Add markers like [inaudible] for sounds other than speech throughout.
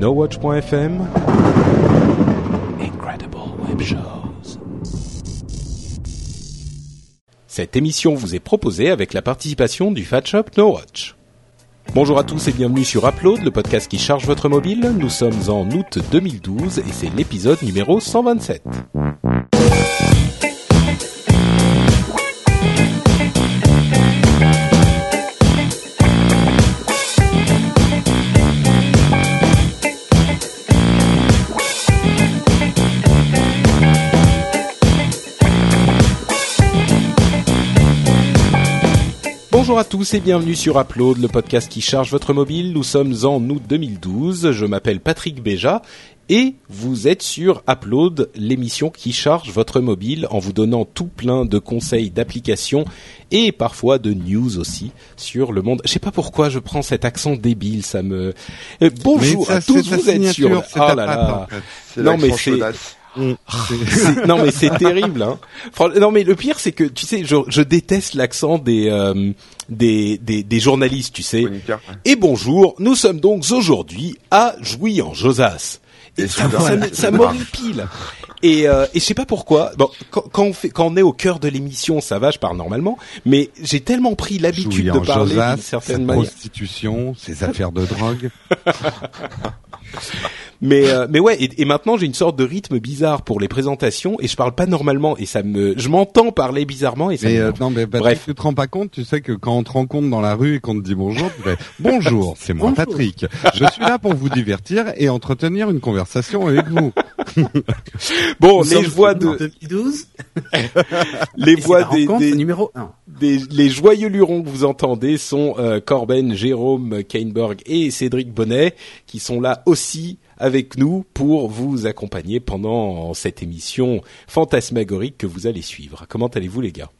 NoWatch.fm Incredible Web Shows. Cette émission vous est proposée avec la participation du Fat Shop NoWatch. Bonjour à tous et bienvenue sur Upload, le podcast qui charge votre mobile. Nous sommes en août 2012 et c'est l'épisode numéro 127. Bonjour à tous et bienvenue sur Upload, le podcast qui charge votre mobile. Nous sommes en août 2012. Je m'appelle Patrick Béja et vous êtes sur Upload, l'émission qui charge votre mobile en vous donnant tout plein de conseils d'applications et parfois de news aussi sur le monde. Je sais pas pourquoi je prends cet accent débile, ça me. Euh, bonjour ça, à tous, vous êtes sur. ta là là. en fait. C'est Non, mais c'est- chaudasse. [laughs] C'est- non mais c'est terrible. Hein. Non mais le pire c'est que tu sais, je, je déteste l'accent des, euh, des des des journalistes, tu sais. Et bonjour, nous sommes donc aujourd'hui à Jouy en Josas. Et Et ça, ça, m'horripile. Et, euh, et je sais pas pourquoi. Bon, quand, quand on fait, quand on est au cœur de l'émission, ça va, je parle normalement. Mais j'ai tellement pris l'habitude de parler Josas, d'une certaine manière. prostitution, ses affaires de drogue. [laughs] Mais euh, mais ouais. Et, et maintenant, j'ai une sorte de rythme bizarre pour les présentations et je parle pas normalement et ça me, je m'entends parler bizarrement et ça. Mais euh, m'énerve. non, mais Patrick, Bref. tu te rends pas compte, tu sais que quand on te rencontre dans la rue et qu'on te dit bonjour, tu fais bonjour, [laughs] c'est moi Patrick. Je suis là pour vous divertir et entretenir une conversation avec vous. [laughs] bon, Nous les voix de 2012. [laughs] les et voix des, des, numéro 1. des- les joyeux lurons que vous entendez sont euh, Corben, Jérôme, Kainborg et Cédric Bonnet qui sont là aussi avec nous pour vous accompagner pendant cette émission fantasmagorique que vous allez suivre. Comment allez-vous les gars?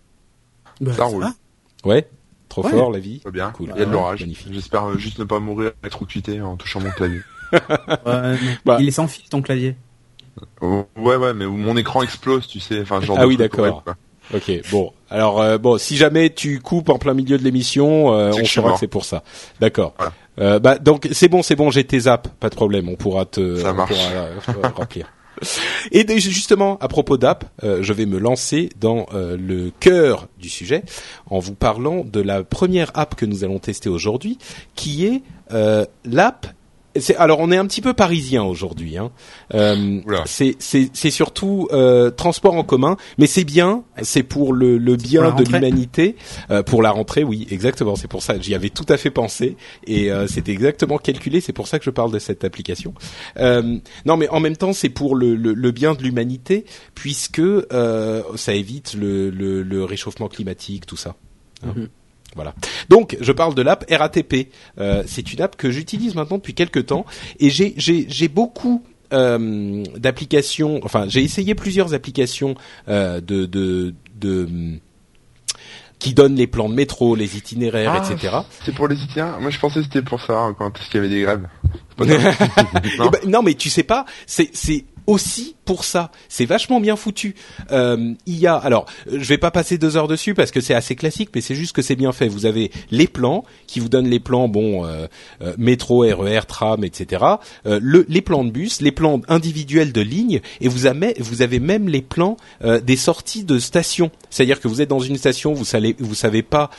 Bah, Ça roule. Ouais Trop Ouais. fort la vie? Bien. Cool. Il y a de l'orage. Magnifique. J'espère euh, juste ne pas mourir électrocuté en touchant mon clavier. [laughs] Bah. Il est sans fil ton clavier. Oh, ouais, ouais, mais mon écran explose, tu sais. Enfin, genre Ah oui, d'accord. Ok, bon. Alors euh, bon, si jamais tu coupes en plein milieu de l'émission, euh, on saura que c'est pour ça. D'accord. Voilà. Euh, bah donc c'est bon, c'est bon, j'ai tes apps, pas de problème. On pourra te Ça on marche. pourra, euh, remplir. [laughs] Et justement, à propos d'app, euh, je vais me lancer dans euh, le cœur du sujet en vous parlant de la première app que nous allons tester aujourd'hui, qui est euh, l'app. C'est- Alors on est un petit peu parisien aujourd'hui. Hein. Euh, c'est c'est c'est surtout euh, transport en commun, mais c'est bien, c'est pour le, le bien de l'humanité, Euh, pour la rentrée, oui, exactement. C'est pour ça, j'y avais tout à fait pensé et euh, c'était exactement calculé. C'est pour ça que je parle de cette application. Euh, non, mais en même temps, c'est pour le, le, le bien de l'humanité puisque euh, ça évite le, le, le réchauffement climatique, tout ça. Hein. Mhm. Voilà. Donc, je parle de l'app RATP. Euh, c'est une app que j'utilise maintenant depuis quelques temps et j'ai j'ai j'ai beaucoup euh, d'applications. Enfin, j'ai essayé plusieurs applications euh, de de de qui donnent les plans de métro, les itinéraires, Ah, etc. C'est pour les itinéraires Moi, je pensais que c'était pour ça, hein, quand il y avait des grèves. [laughs] Eh ben, non, mais tu sais pas, c'est c'est aussi pour ça. C'est vachement bien foutu. Euh, il y a, alors, euh, je vais pas passer deux heures dessus parce que c'est assez classique, mais c'est juste que c'est bien fait. Vous avez les plans qui vous donnent les plans, bon, euh, euh, métro, RER, tram, etc. Euh, le, les plans de bus, les plans individuels de ligne, et vous avez, même les plans des sorties de stations. C'est-à-dire que vous êtes dans une station, vous savez, vous savez pas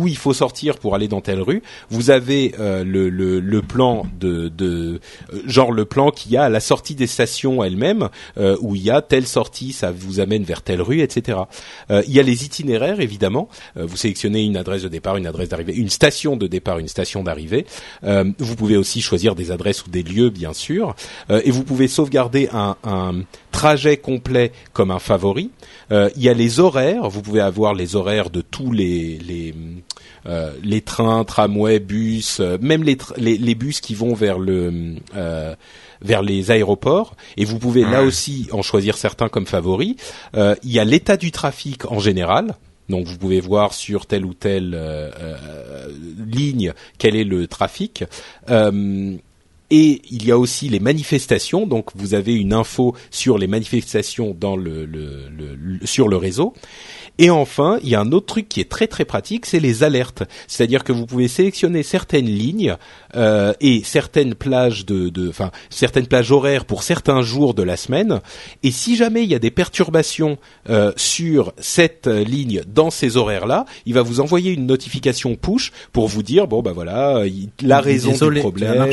où il faut sortir pour aller dans telle rue. Vous avez le, le, le plan de, de genre le plan qu'il y a à la sortie des stations elles-mêmes, euh, où il y a telle sortie, ça vous amène vers telle rue, etc. Euh, il y a les itinéraires évidemment. Euh, vous sélectionnez une adresse de départ, une adresse d'arrivée, une station de départ, une station d'arrivée. Vous pouvez aussi choisir des adresses ou des lieux, bien sûr, et vous pouvez sauvegarder un, trajet complet comme un favori. Il y a les horaires. Vous pouvez avoir les horaires de tous les les trains, tramways, bus, euh, même les, les les bus qui vont vers le euh, vers les aéroports. Et vous pouvez là aussi en choisir certains comme favoris. Euh, il y a l'état du trafic en général. Donc vous pouvez voir sur telle ou telle euh, euh, ligne quel est le trafic. Et il y a aussi les manifestations. Donc vous avez une info sur les manifestations dans le, le, le sur le réseau. Et enfin, il y a un autre truc qui est très très pratique, c'est les alertes. C'est-à-dire que vous pouvez sélectionner certaines lignes euh, et certaines plages de, enfin certaines plages horaires pour certains jours de la semaine. Et si jamais il y a des perturbations euh, sur cette ligne dans ces horaires-là, il va vous envoyer une notification push pour vous dire bon bah voilà la raison du problème.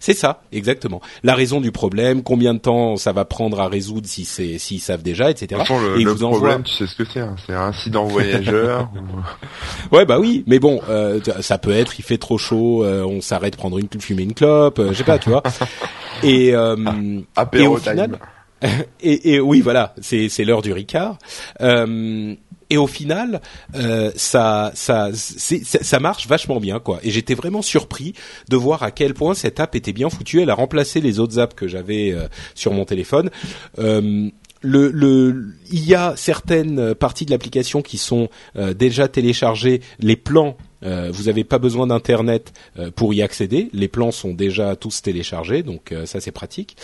C'est ça exactement. La raison du problème, combien de temps ça va prendre à résoudre si c'est s'ils savent déjà, etc. et vous problème, tu sais ce que c'est. Hein un incident voyageur. [laughs] Ouais, bah oui, mais bon, euh, ça peut être, il fait trop chaud, euh, on s'arrête prendre une fumer une clope, euh, je sais pas, tu vois. [laughs] Et, euh, et au final, [laughs] et, et, oui, voilà, c'est c'est l'heure du Ricard. Et au final, ça ça ça marche vachement bien quoi. Et j'étais vraiment surpris de voir à quel point cette app était bien foutue. Elle a remplacé les autres apps que j'avais sur mon téléphone. Euh, le, le, il y a certaines parties de l'application qui sont euh, déjà téléchargées. Les plans, euh, vous n'avez pas besoin d'internet euh, pour y accéder. Les plans sont déjà tous téléchargés, donc ça c'est pratique.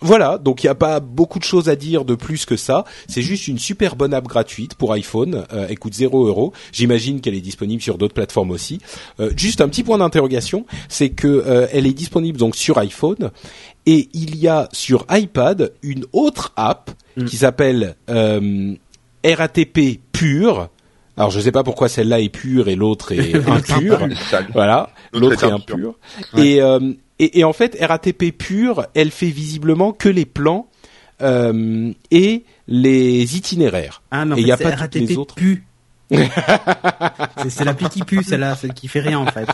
Voilà, donc il n'y a pas beaucoup de choses à dire de plus que ça. C'est juste une super bonne app gratuite pour iPhone. Euh, elle coûte 0 euros. J'imagine qu'elle est disponible sur d'autres plateformes aussi. Euh, juste un petit point d'interrogation, c'est que euh, elle est disponible donc sur iPhone et il y a sur iPad une autre app mm. qui s'appelle RATP Pure. Alors je ne sais pas pourquoi celle-là est pure et l'autre est [laughs] impure. voilà, l'autre est impure. Et et, et, en fait, RATP pure, elle fait visiblement que les plans euh, et les itinéraires. Ah non, et il y a pas RATP les autres. Pu. [laughs] c'est l'appli qui pue, celle-là, celle qui fait rien en fait.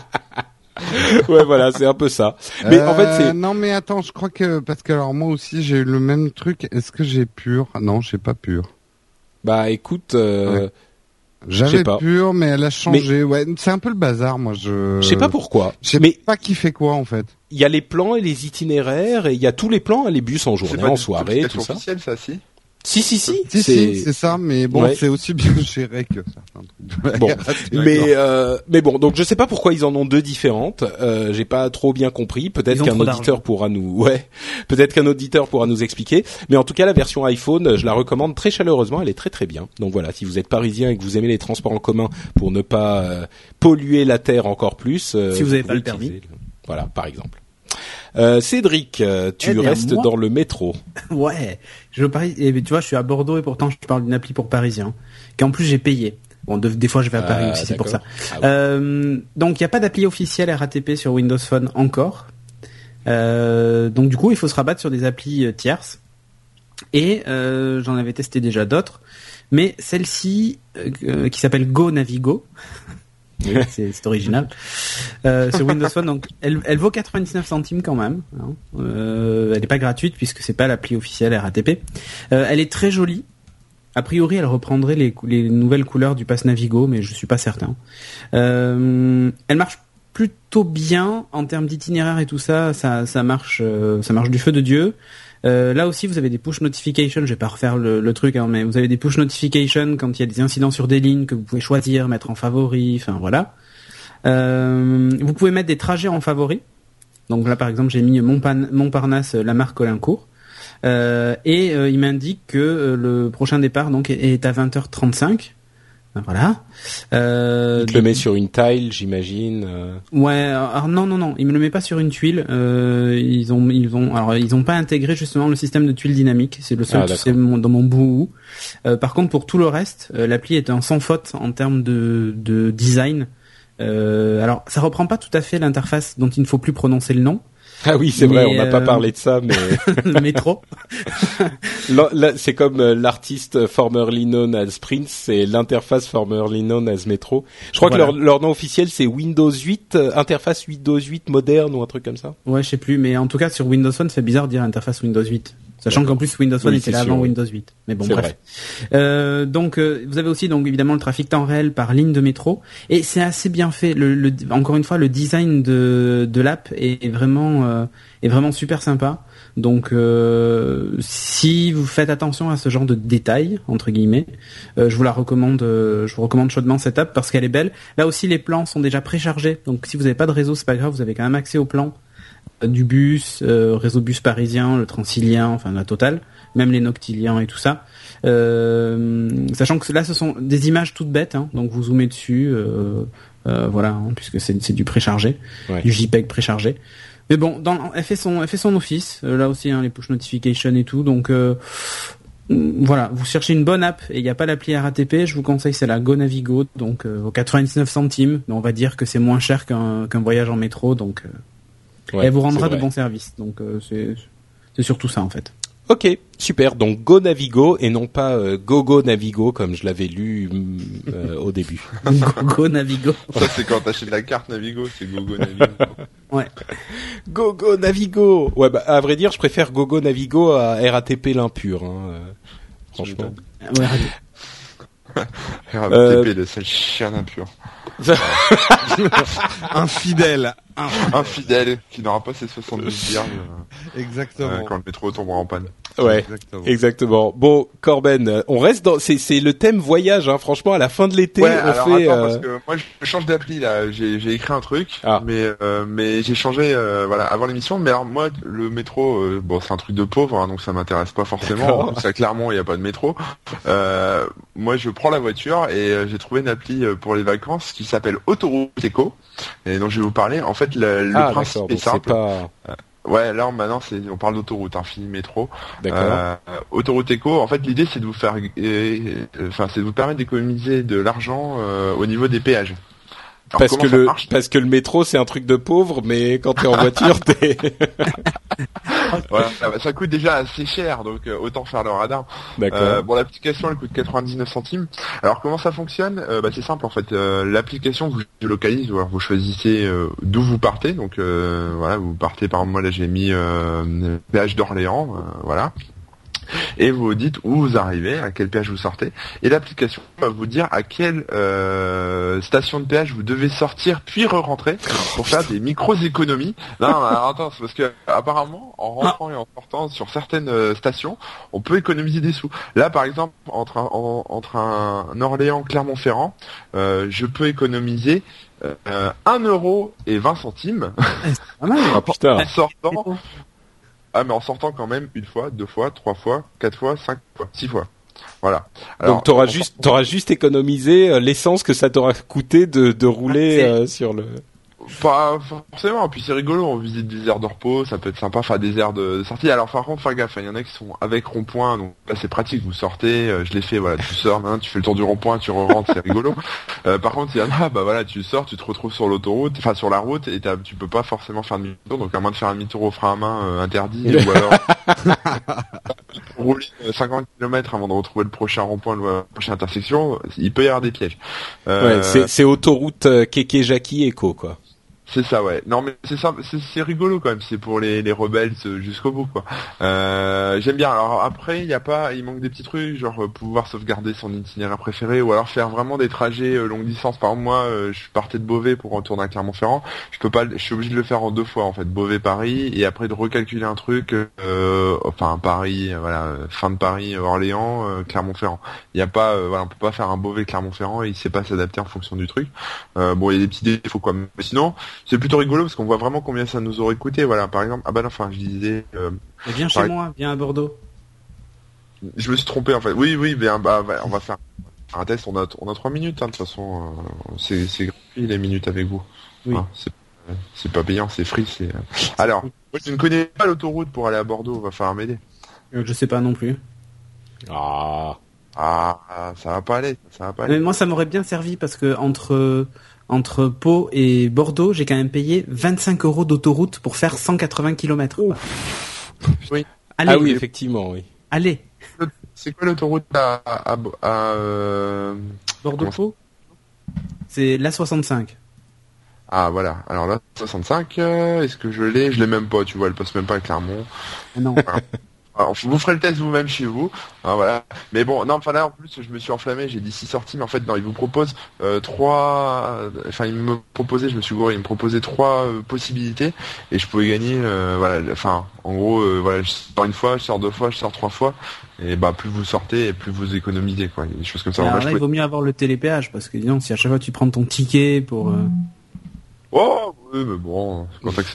ouais, voilà, c'est un peu ça. Mais en fait, c'est euh, non, mais attends, je crois que parce que alors moi aussi j'ai eu le même truc. Est-ce que j'ai pur Non, j'ai pas pur. Bah, écoute. Euh, j'avais pur, mais elle a changé. Ouais, c'est un peu le bazar, moi. Je. Je sais pas pourquoi. Je sais mais... pas qui fait quoi en fait. Il y a les plans et les itinéraires et il y a tous les plans, les bus en journée, en soirée, tout ça. C'est ça, si? Si si si, c'est ça, mais bon, c'est aussi bien géré que certains Bon, [laughs] mais euh, mais bon, donc je sais pas pourquoi ils en ont deux différentes. Euh, J'ai pas trop bien compris. Peut-être qu'un auditeur pourra nous, [laughs] ouais, peut-être qu'un auditeur pourra nous expliquer. Mais en tout cas, la version iPhone, je la recommande très chaleureusement. Elle est très très bien. Donc voilà, si vous êtes parisien et que vous aimez les transports en commun pour ne pas euh, polluer la terre encore plus, euh, si vous n'avez pas le permis, voilà, par exemple. Euh, Cédric, euh, tu eh restes dans le métro. [laughs] Ouais, je parie. Et tu vois, je suis à Bordeaux et pourtant je parle d'une appli pour Parisiens, qu'en plus j'ai payé. Bon, des fois je vais à Paris ah, aussi, c'est pour ça. Ah euh, donc il n'y a pas d'appli officielle RATP sur Windows Phone encore. donc du coup, il faut se rabattre sur des applis tierces. Et j'en avais testé déjà d'autres, mais celle-ci qui s'appelle Go Navigo. C'est original. Euh, sur Windows Phone, donc elle, elle, vaut 99 centimes quand même. Hein. Euh, elle n'est pas gratuite puisque c'est pas l'appli officielle RATP. Euh, elle est très jolie. A priori, elle reprendrait les, les, nouvelles couleurs du Pass Navigo, mais je suis pas certain. Euh, elle marche plutôt bien en termes d'itinéraire et tout ça. Ça, ça marche, euh, ça marche du feu de dieu. Euh, là aussi, vous avez des push notifications. Je vais pas refaire le, truc, hein, mais vous avez des push notifications quand il y a des incidents sur des lignes que vous pouvez choisir, mettre en favori. Enfin voilà. Euh, vous pouvez mettre des trajets en favori. Donc là, par exemple, j'ai mis Montparnasse, la marque Colincourt. Euh, et il m'indique que le prochain départ donc est à 20h35. Voilà. Euh, il te le met sur une tile, j'imagine. Euh. Ouais. Alors non, non, non. Il me le met pas sur une tuile. Euh, ils ont, ils vont. Alors ils ont pas intégré justement le système de tuiles dynamiques. C'est le seul ah, dans mon bout. Euh, par contre, pour tout le reste, euh, l'appli est en sans faute en termes de, de design. alors, ça reprend pas tout à fait l'interface dont il ne faut plus prononcer le nom. [laughs] Ah oui, c'est vrai, on n'a pas euh, parlé de ça, mais [laughs] le métro. [laughs] c'est comme euh, l'artiste formerly known as Prince, c'est l'interface formerly known as Metro. Je crois que leur, leur, nom officiel c'est Windows 8, euh, interface Windows 8 moderne ou un truc comme ça. Ouais, je sais plus, mais en tout cas sur Windows Phone, c'est bizarre de dire interface Windows 8. Sachant qu'en plus Windows Phone était là avant Windows 8. Mais bon bref. Euh, donc euh, vous avez aussi donc évidemment le trafic temps réel par ligne de métro et c'est assez bien fait. Le, encore une fois le design de, de l'app est, vraiment euh, est vraiment super sympa. Donc euh, si vous faites attention à ce genre de détails entre guillemets, euh, je vous la recommande je vous recommande chaudement cette app parce qu'elle est belle. Là aussi les plans sont déjà préchargés. Donc si vous n'avez pas de réseau, c'est pas grave, vous avez quand même accès aux plans du bus, euh, réseau bus parisien, le transilien, enfin la totale, même les noctiliens et tout ça. Euh, sachant que là, ce sont des images toutes bêtes, hein, donc vous zoomez dessus, euh, voilà, hein, puisque c'est du préchargé, du JPEG préchargé. Mais bon, dans, elle fait son, elle fait son office. là aussi, hein, les push notifications et tout. Donc voilà, vous cherchez une bonne app et il n'y a pas l'appli RATP, je vous conseille c'est la GoNavigo, donc aux 99 centimes. Mais on va dire que c'est moins cher qu'un qu'un voyage en métro, donc elle vous rendra de bons services. Donc euh, c'est surtout ça en fait. Ok, super. Donc Go Navigo et non pas euh, Go Go Navigo comme je l'avais lu mm, euh, au début. [laughs] Go Go Navigo. Ça c'est quand t'achètes la carte Navigo, c'est Go Go Navigo. [laughs] ouais. Go Go Navigo. Ouais, bah à vrai dire, je préfère Go Go Navigo à RATP l'impur. Hein, franchement. Ouais. RATP [laughs] le seul chien impur. Infidèle. Infidèle, qui n'aura pas ses 70 dirhams. [laughs] Exactement. Euh, quand le métro tombera en panne. Ouais, exactement. Bon, Corben, on reste dans, c'est, c'est le thème voyage, hein. Franchement, à la fin de l'été, on alors, fait. Attends, parce que moi, je change d'appli là. J'ai, j'ai écrit un truc, ah. mais euh, mais j'ai changé, euh, voilà, avant l'émission. Mais alors moi, le métro, euh, bon, c'est un truc de pauvre, hein, donc ça m'intéresse pas forcément. Ça, clairement, il n'y a pas de métro. moi, je prends la voiture et j'ai trouvé une appli pour les vacances qui s'appelle Autoroute Eco. Et donc, je vais vous parler. En fait, le, le ah, principe est simple. Pas... Ouais, là maintenant c'est on parle d'autoroute, hein, fini métro. Euh, autoroute éco, en fait l'idée c'est de vous faire, euh, enfin c'est de vous permettre d'économiser de l'argent euh, au niveau des péages parce que le parce que le métro c'est un truc de pauvre, mais quand t'es en voiture, [laughs] t'es. voilà, ça coûte déjà assez cher, donc euh, autant faire le radar. Euh, bon, l'application elle coûte 99 centimes. Alors comment ça fonctionne? Euh, bah, c'est simple en fait. Euh, l'application vous localise, alors vous choisissez d'où vous partez. Donc voilà, vous partez par exemple moi là j'ai mis péage d'Orléans, voilà et vous dites où vous arrivez, à quel péage vous sortez, et l'application va vous dire à quelle euh, station de péage vous devez sortir puis re-rentrer pour faire des micros économies. Non, alors attends, parce que apparemment en rentrant et en sortant sur certaines euh, stations, on peut économiser des sous. Là, par exemple, entre un, entre un Orléans Clermont-Ferrand, euh, je peux économiser euh, 1 euro et 20 centimes. Ah, putain. en sortant ah, mais en sortant quand même une fois, deux fois, trois fois, quatre fois, cinq fois, six fois. Voilà. Donc t'auras juste, t'auras juste économisé euh, l'essence que ça t'aura coûté de, de rouler ah, euh, sur le. Pas forcément, puis c'est rigolo, on visite des aires de repos, ça peut être sympa, enfin des aires de sortie. Alors par contre, faire gaffe, il y en a qui sont avec rond-point, donc là c'est pratique, vous sortez, euh, je l'ai fait, voilà, tu sors, tu fais le tour du rond-point, tu re-rentres, c'est rigolo. [laughs] Euh, par contre, il y en a, bah voilà, tu sors, tu te retrouves sur l'autoroute, enfin sur la route, et tu peux pas forcément faire demi-tour, donc à moins de faire un demi-tour au frein à main euh, interdit, ou alors [laughs] rouler 50 km avant de retrouver le prochain rond-point, la prochaine intersection, il peut y avoir des pièges. ouais, c'est autoroute Keke Jackie Eco quoi. C'est ça, ouais. Non, mais c'est ça, c'est rigolo quand même. C'est pour les, les rebelles jusqu'au bout, quoi. Euh, J'aime bien. Alors après, il y a pas, il manque des petits trucs, genre euh, pouvoir sauvegarder son itinéraire préféré, ou alors faire vraiment des trajets euh, longue distance. Par exemple, moi, euh, je partais de Beauvais pour retourner à Clermont-Ferrand. Je peux pas, je suis obligé de le faire en deux fois, en fait, Beauvais-Paris, et après de recalculer un truc, enfin Paris, voilà, fin de Paris, Orléans, Clermont-Ferrand. Il y a pas, voilà, on peut pas faire un Beauvais-Clermont-Ferrand et il sait pas s'adapter en fonction du truc. bon, il y a des petits défauts, quoi. Mais sinon c'est plutôt rigolo parce qu'on voit vraiment combien ça nous aurait coûté. Voilà, par exemple, ah bah non, enfin, je disais. Euh, viens chez moi, viens à Bordeaux. Je me suis trompé en fait. Oui, oui, bien, bah, on va faire un test. On a, on a trois minutes. Hein, de toute façon, euh, c'est, c'est gratuit les minutes avec vous. Oui. Hein, c'est, pas payant, c'est free. C'est. Euh. Alors, moi, je ne connais pas l'autoroute pour aller à Bordeaux. Va falloir m'aider. je sais pas non plus. Ah. Ah, ça va pas aller, ça va pas aller. Mais moi, ça m'aurait bien servi parce que entre entre Pau et Bordeaux, j'ai quand même payé 25 euros d'autoroute pour faire 180 km. Oui. Allez, ah oui, effectivement, oui. Allez. C'est quoi l'autoroute à, à, euh, Bordeaux-Pau C'est la 65. Ah voilà. Alors là, 65, euh, est-ce que je l'ai? Je l'ai même pas. Tu vois, elle passe même pas à Clermont. Non. [laughs] Alors, vous ferez le test vous-même chez vous, hein, voilà. Mais bon, non, enfin là en plus je me suis enflammé, j'ai dit six sorties, mais en fait non, il vous propose euh, trois, enfin il me proposait, je me suis gouré, il me proposait trois euh, possibilités et je pouvais gagner, euh, voilà, enfin en gros, voilà, je sors une fois, je sors deux fois, je sors trois fois, et bah plus vous sortez et plus vous économisez quoi, des choses comme ça. Alors là, il vaut mieux avoir le télépéage parce que disons si à chaque fois tu prends ton ticket pour. Oh, oui, mais bon, c'est que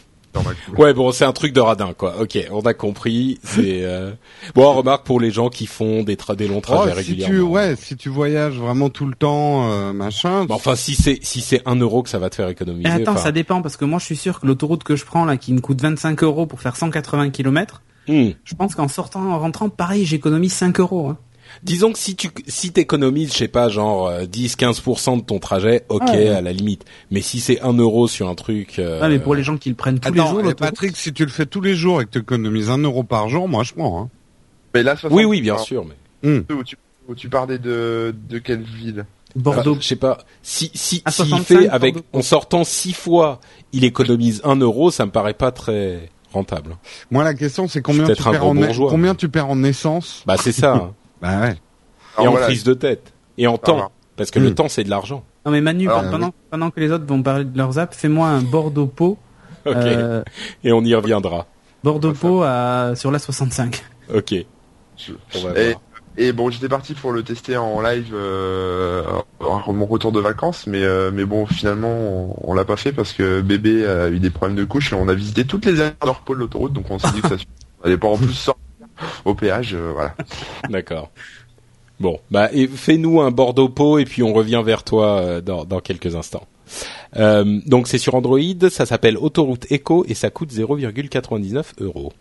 Ouais, bon, c'est un truc de radin, quoi. Ok, on a compris. C'est euh... bon. Remarque pour les gens qui font des, tra des longs trajets oh, régulièrement. Si tu, ouais, si tu voyages vraiment tout le temps, euh, machin. enfin, si c'est si c'est un euro que ça va te faire économiser. attends, ça dépend parce que moi, je suis sûr que l'autoroute que je prends là, qui me coûte 25 euros pour faire 180 km, hmm. je pense qu'en sortant, en rentrant, pareil, j'économise 5 euros. Hein. Disons que si tu si t'économises, je sais pas, genre 10-15% euh, de ton trajet, ok, à la limite. Mais si c'est un euro sur un truc... Euh... mais pour les gens qui le prennent tous les jours... Patrick, si tu le fais tous les jours et que tu économises un euro par jour, moi je prends. Hein. Mais là, oui, oui, bien sûr. Mais... Hmm. Où, tu, tu parlais de, de quelle ville? Bordeaux. je sais pas. Si si s'il fait avec en sortant six fois, il économise un euro, ça me paraît pas très rentable. Moi, la question, c'est combien tu perds en combien tu perds en essence? Bah c'est ça. [laughs] Bah ouais. Et en prise de tête. Et en temps. Parce que le hmm. temps, c'est de l'argent. Non mais Manu, pendant, pendant que les autres vont parler de leurs apps, fais-moi un Bordeaux-Pau. [laughs] Ok. Euh, et on y reviendra. Bordeaux-Pau à... sur la 65. Ok. et, bon, j'étais parti pour le tester en live euh, mon retour de vacances, mais euh, mais bon, finalement, on, l'a pas fait parce que bébé a eu des problèmes de couche et on a visité toutes les aires de repos de l'autoroute, donc on s'est dit que ça [laughs] allait pas en plus sortir au péage, euh, voilà. [laughs] D'accord. Bon, bah fais-nous un Bordeaux pot et puis on revient vers toi euh, dans, dans quelques instants. Euh, donc c'est sur Android, ça s'appelle Autoroute Echo et ça coûte 0,99 euros.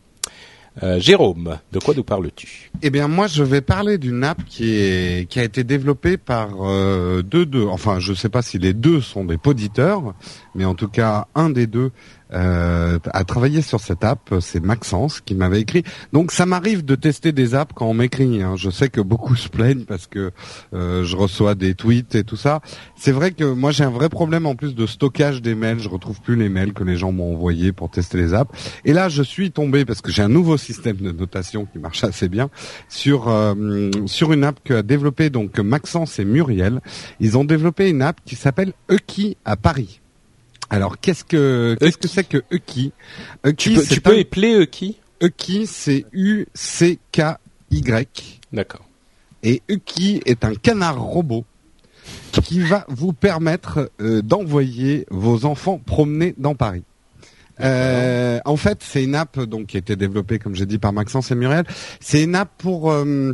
Euh, Jérôme, de quoi nous parles-tu? Eh bien, moi, je vais parler d'une app qui est qui a été développée par euh, deux deux. Enfin, je ne sais pas si les deux sont des poditeurs, mais en tout cas, un des deux euh, à travailler sur cette app, c'est Maxence qui m'avait écrit. Donc ça m'arrive de tester des apps quand on m'écrit. Hein. Je sais que beaucoup [laughs] se plaignent parce que euh, je reçois des tweets et tout ça. C'est vrai que moi j'ai un vrai problème en plus de stockage des mails. Je retrouve plus les mails que les gens m'ont envoyés pour tester les apps. Et là je suis tombé parce que j'ai un nouveau système de notation qui marche [laughs] assez bien sur euh, sur une app que a développé donc Maxence et Muriel. Ils ont développé une app qui s'appelle Eki à Paris. Alors qu'est-ce que qu'est-ce que c'est que Euki Tu peux, tu peux épeler Euki Euki c'est U C K Y. D'accord. Et Euki est un canard robot qui va vous permettre euh, d'envoyer vos enfants promener dans Paris. Euh, en fait, c'est une app donc qui a été développée, comme j'ai dit, par Maxence et Muriel. C'est une app pour euh,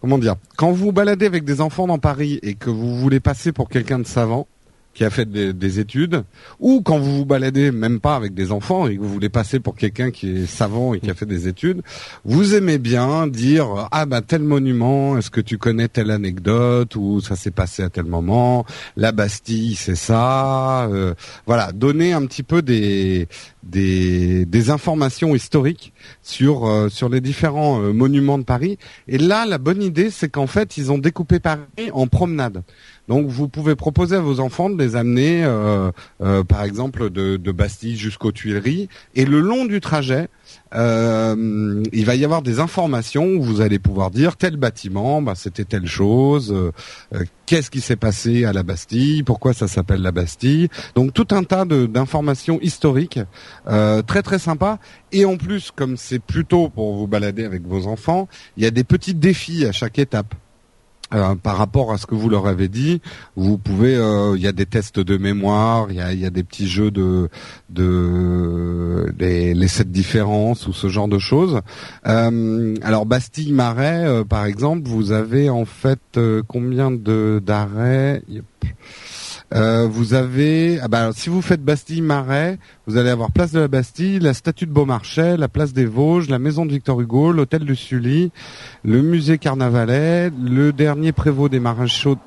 comment dire? Quand vous baladez avec des enfants dans Paris et que vous voulez passer pour quelqu'un de savant, qui a fait des, études, ou quand vous vous baladez même pas avec des enfants et que vous voulez passer pour quelqu'un qui est savant et qui a fait des études, vous aimez bien dire ah bah tel monument, est-ce que tu connais telle anecdote ou ça s'est passé à tel moment, la Bastille c'est ça, euh, voilà, donner un petit peu des des, des informations historiques sur euh, sur les différents euh, monuments de Paris. Et là, la bonne idée, c'est qu'en fait, ils ont découpé Paris en promenades. Donc vous pouvez proposer à vos enfants de les amener, euh, euh, par exemple, de, Bastille jusqu'aux Tuileries, et le long du trajet, euh, il va y avoir des informations où vous allez pouvoir dire tel bâtiment, bah, c'était telle chose, qu'est-ce qui s'est passé à la Bastille, pourquoi ça s'appelle la Bastille. Donc tout un tas d'informations historiques, très très sympa. Et en plus, comme c'est plutôt pour vous balader avec vos enfants, il y a des petits défis à chaque étape. Euh, par rapport à ce que vous leur avez dit, vous pouvez, euh, il y a des tests de mémoire, il y a, des petits jeux de, de les, les sept différences ou ce genre de choses. Euh, alors Bastille Marais, par exemple, vous avez en fait combien de d'arrêts? Euh, vous avez, ah bah, si vous faites Bastille-Marais, vous allez avoir place de la Bastille, la statue de Beaumarchais, la place des Vosges, la maison de Victor Hugo, l'hôtel de Sully, le musée Carnavalet, le dernier prévôt des,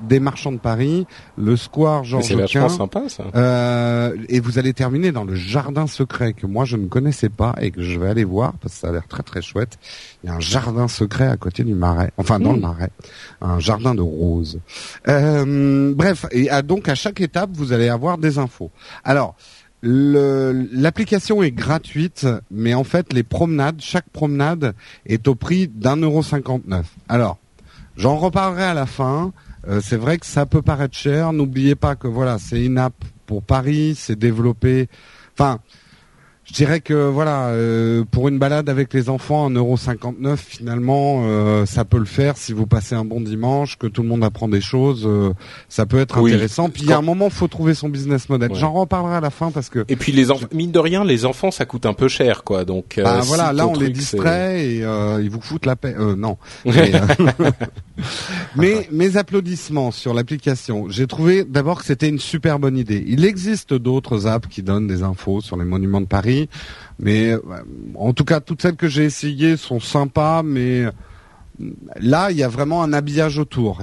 des marchands de Paris, le square Georges C'est vachement sympa ça. Euh, et vous allez terminer dans le jardin secret que moi je ne connaissais pas et que je vais aller voir parce que ça a l'air très très chouette. Il y a un jardin secret à côté du marais, enfin dans le hmm. marais, un jardin de roses. Euh, bref, et donc à chaque étape, vous allez avoir des infos. Alors, l'application est gratuite, mais en fait les promenades, chaque promenade est au prix d'un euro cinquante-neuf. Alors, j'en reparlerai à la fin. Euh, c'est vrai que ça peut paraître cher. N'oubliez pas que voilà, c'est une app pour Paris, c'est développé. Enfin, je dirais que voilà, euh, pour une balade avec les enfants, 1,59€, finalement, euh, ça peut le faire si vous passez un bon dimanche, que tout le monde apprend des choses, euh, ça peut être intéressant. Puis il y a un moment, faut trouver son business model. J'en reparlerai à la fin parce que. Et puis les enfants, mine de rien, les enfants, ça coûte un peu cher, quoi. Donc. bah voilà, là on les distrait et ils vous foutent la paix. non. [laughs] [laughs] Mais, mes applaudissements sur l'application. J'ai trouvé d'abord que c'était une super bonne idée. Il existe d'autres apps qui donnent des infos sur les monuments de Paris mais euh, en tout cas, toutes celles que j'ai essayées sont sympas, mais là, il y a vraiment un habillage autour.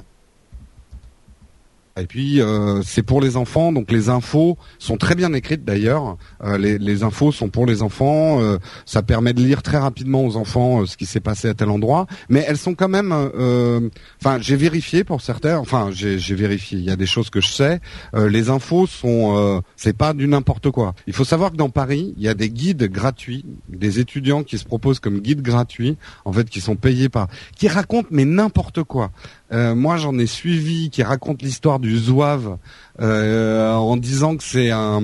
Et puis euh, c'est pour les enfants, donc les infos sont très bien écrites d'ailleurs. Euh, les, infos sont pour les enfants, euh, ça permet de lire très rapidement aux enfants ce qui s'est passé à tel endroit, mais elles sont quand même. Enfin, j'ai vérifié pour certains. Enfin, j'ai vérifié. Il y a des choses que je sais. les infos sont, c'est pas du n'importe quoi. Il faut savoir que dans Paris, il y a des guides gratuits, des étudiants qui se proposent comme guides gratuits, en fait, qui sont payés par, qui racontent mais n'importe quoi. Euh, moi, j'en ai suivi qui raconte l'histoire du Zouave euh, en disant que c'est un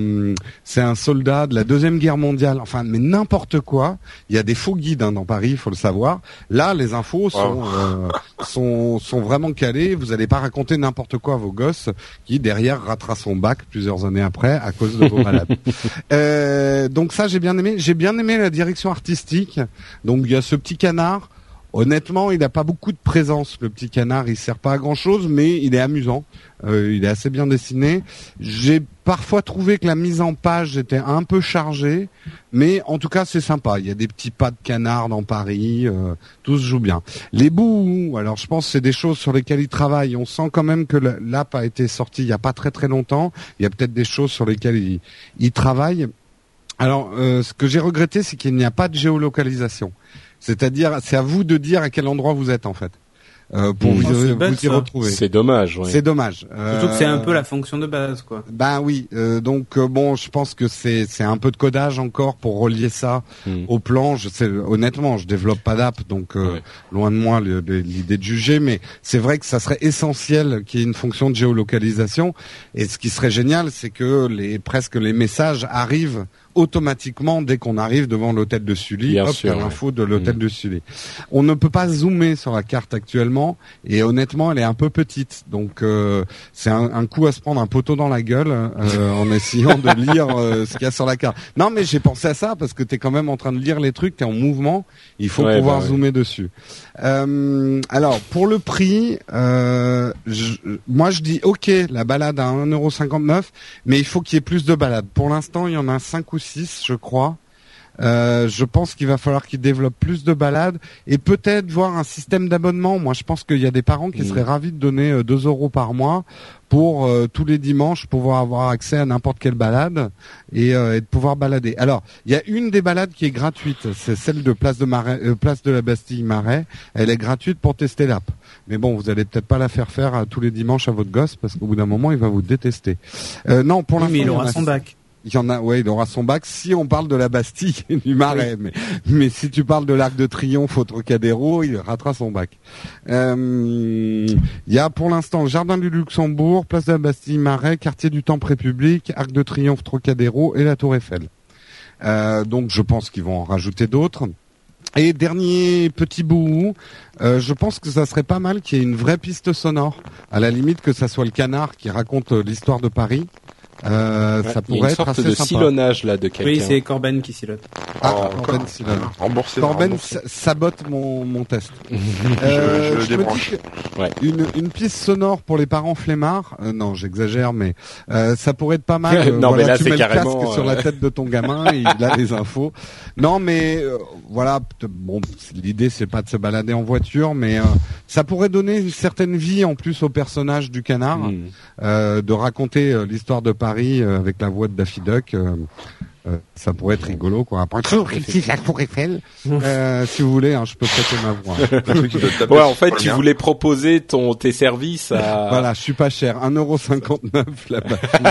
c'est un soldat de la deuxième guerre mondiale. Enfin, mais n'importe quoi. Il y a des faux guides hein, dans Paris, il faut le savoir. Là, les infos sont euh, sont sont vraiment calées. Vous n'allez pas raconter n'importe quoi à vos gosses qui derrière ratera son bac plusieurs années après à cause de vos [laughs] malades. donc ça, j'ai bien aimé. J'ai bien aimé la direction artistique. Donc il y a ce petit canard Honnêtement, il n'a pas beaucoup de présence. Le petit canard, il sert pas à grand chose, mais il est amusant. Euh, il est assez bien dessiné. J'ai parfois trouvé que la mise en page était un peu chargée, mais en tout cas c'est sympa. Il y a des petits pas de canard dans Paris, euh, tout se joue bien. Les bouts, alors je pense que c'est des choses sur lesquelles il travaille. On sent quand même que l'app a été sortie il n'y a pas très très longtemps. Il y a peut-être des choses sur lesquelles il, il travaille. Alors, euh, ce que j'ai regretté, c'est qu'il n'y a pas de géolocalisation. C'est-à-dire, c'est à vous de dire à quel endroit vous êtes en fait. Euh, pour vous, y retrouver. C'est dommage. Ouais. C'est dommage. Surtout que c'est un peu la fonction de base, quoi. Ben oui. Euh, donc euh, bon, je pense que c'est c'est un peu de codage encore pour relier ça hmm. au plan. Je sais, honnêtement, je développe pas d'app, donc loin de moi l'idée de juger, mais c'est vrai que ça serait essentiel qu'il y ait une fonction de géolocalisation. Et ce qui serait génial, c'est que les presque les messages arrivent automatiquement dès qu'on arrive devant l'hôtel de Sully, hop, il y a l'info de l'hôtel mm. de Sully. On ne peut pas zoomer sur la carte actuellement et honnêtement, elle est un peu petite. Donc euh, c'est un, coup à se prendre un poteau dans la gueule euh, en [laughs] essayant de lire euh, ce qu'il y a sur la carte. Non, mais j'ai pensé à ça parce que tu es quand même en train de lire les trucs, tu es en mouvement, il faut pouvoir bah zoomer dessus. alors pour le prix, moi je dis OK, la balade à 1,59€, mais il faut qu'il y ait plus de balades. Pour l'instant, il y en a 5 ou 6, je crois. Euh, je pense qu'il va falloir qu'ils développent plus de balades et peut-être voir un système d'abonnement. Moi, je pense qu'il y a des parents qui mmh. seraient ravis de donner 2 euh, euros par mois pour euh, tous les dimanches pouvoir avoir accès à n'importe quelle balade et, de pouvoir balader. Alors, il y a une des balades qui est gratuite, c'est celle de Place de Marais, Place de la Bastille Marais. Elle est gratuite pour tester l'app. Mais bon, vous allez peut-être pas la faire faire tous les dimanches à votre gosse parce qu'au bout d'un moment, il va vous détester. non, pour l'instant, mais il aura son bac. Il y en a, ouais, il aura son bac si on parle de la Bastille [laughs] et du Marais. Mais, mais, si tu parles de l'Arc de Triomphe au Trocadéro, il ratera son bac. Euh, il y a pour l'instant Jardin du Luxembourg, Place de la Bastille, Marais, Quartier du Temple République, Arc de Triomphe, Trocadéro et la Tour Eiffel. Euh, donc je pense qu'ils vont en rajouter d'autres. Et dernier petit bout, euh, je pense que ça serait pas mal qu'il y ait une vraie piste sonore. À la limite que ça soit le canard qui raconte l'histoire de Paris. Euh, ça pourrait être assez de sympa. silonnage là de quelqu'un. Oui, c'est Corben qui silonne. Ah, oh, Corben silonne. Corben sabote mon, mon test. [laughs] euh, je, je ouais. une, une piste sonore pour les parents flemmards. Euh, non, j'exagère, mais euh, ça pourrait être pas mal. [laughs] non, voilà, mais là, tu mets le casque sur la euh, tête de ton gamin, et [laughs] il a les infos. Non, mais voilà. Bon, l'idée c'est pas de se balader en voiture, mais ça pourrait donner une certaine vie en plus au personnage du canard, hmm. de raconter l'histoire de Paris euh, avec la voix de Daffy Duck. Euh, euh, ça pourrait être rigolo quoi. Bonjour, ici la Tour Eiffel. si vous voulez, hein, je peux prêter ma voix. [laughs] ouais, en fait, tu voulais proposer ton tes services à. [laughs] voilà, je suis pas cher, 1,59€ la batterie.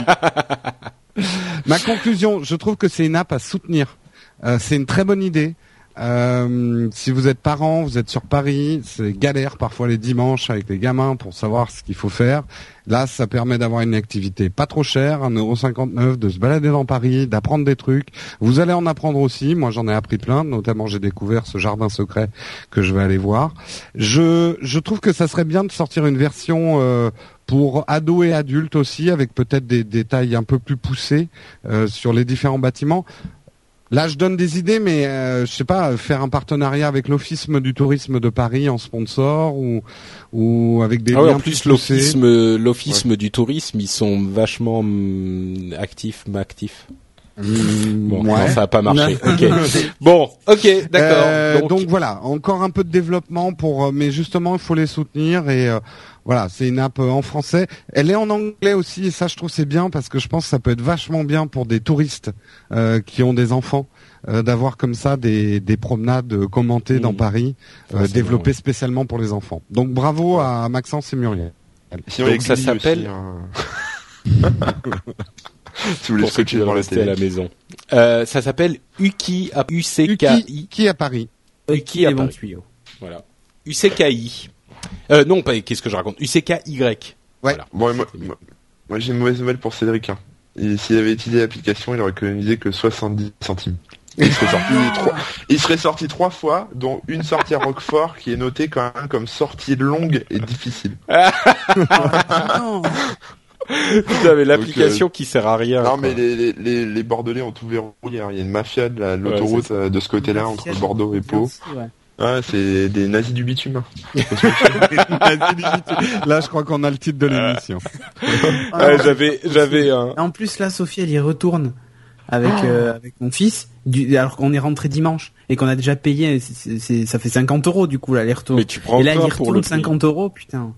Ma conclusion, je trouve que c'est une app à soutenir. Euh, c'est une très bonne idée. Euh, si vous êtes parent, vous êtes sur Paris, c'est galère parfois les dimanches avec les gamins pour savoir ce qu'il faut faire. Là, ça permet d'avoir une activité pas trop chère, 1,59€, de se balader dans Paris, d'apprendre des trucs. Vous allez en apprendre aussi. Moi, j'en ai appris plein. Notamment, j'ai découvert ce jardin secret que je vais aller voir. Je, je trouve que ça serait bien de sortir une version euh, pour ados et adultes aussi, avec peut-être des détails un peu plus poussés euh, sur les différents bâtiments. Là, je donne des idées, mais euh, je sais pas, faire un partenariat avec l'Office du tourisme de Paris en sponsor ou ou avec des. Ah en plus l'Office l'Office du tourisme, ils sont vachement hum, actifs, actifs. Mmh, bon, ça a pas marché. [laughs] bon, ok, d'accord. Euh, donc... voilà, encore un peu de développement pour, euh, mais justement, il faut les soutenir et euh, voilà, c'est une app en français. Elle est en anglais aussi et ça, je trouve c'est bien parce que je pense que ça peut être vachement bien pour des touristes qui ont des enfants. d'avoir comme ça des, des promenades commentées dans mmh. Paris, développées spécialement pour les enfants. Donc bravo à Maxence et Muriel. Donc ça s'appelle. Hein. si vous voulez scotcher devant la à la maison. Euh, ça s'appelle Uki à UCKI. Uki à Paris. Uki à Paris. Voilà. UCKI. Euh, non, pas, qu'est-ce que je raconte? UCKY. Ouais. Voilà. Bon, moi, moi, j'ai une mauvaise nouvelle pour Cédric. Hein. S'il avait utilisé l'application, il aurait économisé que 70 centimes. Il serait, sorti [laughs] trois, il serait sorti trois fois, dont une sortie à Roquefort qui est notée quand même comme sortie longue et difficile. [laughs] Putain, mais l'application euh, qui sert à rien. Non, mais les, les, les, Bordelais ont tout verrouillé. Hein. Il y a une mafia de l'autoroute euh, de ce côté-là entre Bordeaux et Pau. Ouais. C'est des nazis du bitume. Hein. [laughs] Là, je crois qu'on a le titre de l'émission. [laughs] j'avais, j'avais un. En plus, là, Sophie, elle y retourne avec oh. euh, avec mon fils. Du, alors qu'on est rentré dimanche et qu'on a déjà payé, c'est, ça fait 50 euros du coup l'aller-retour. Mais tu prends et là, il retourne 50 euros, putain.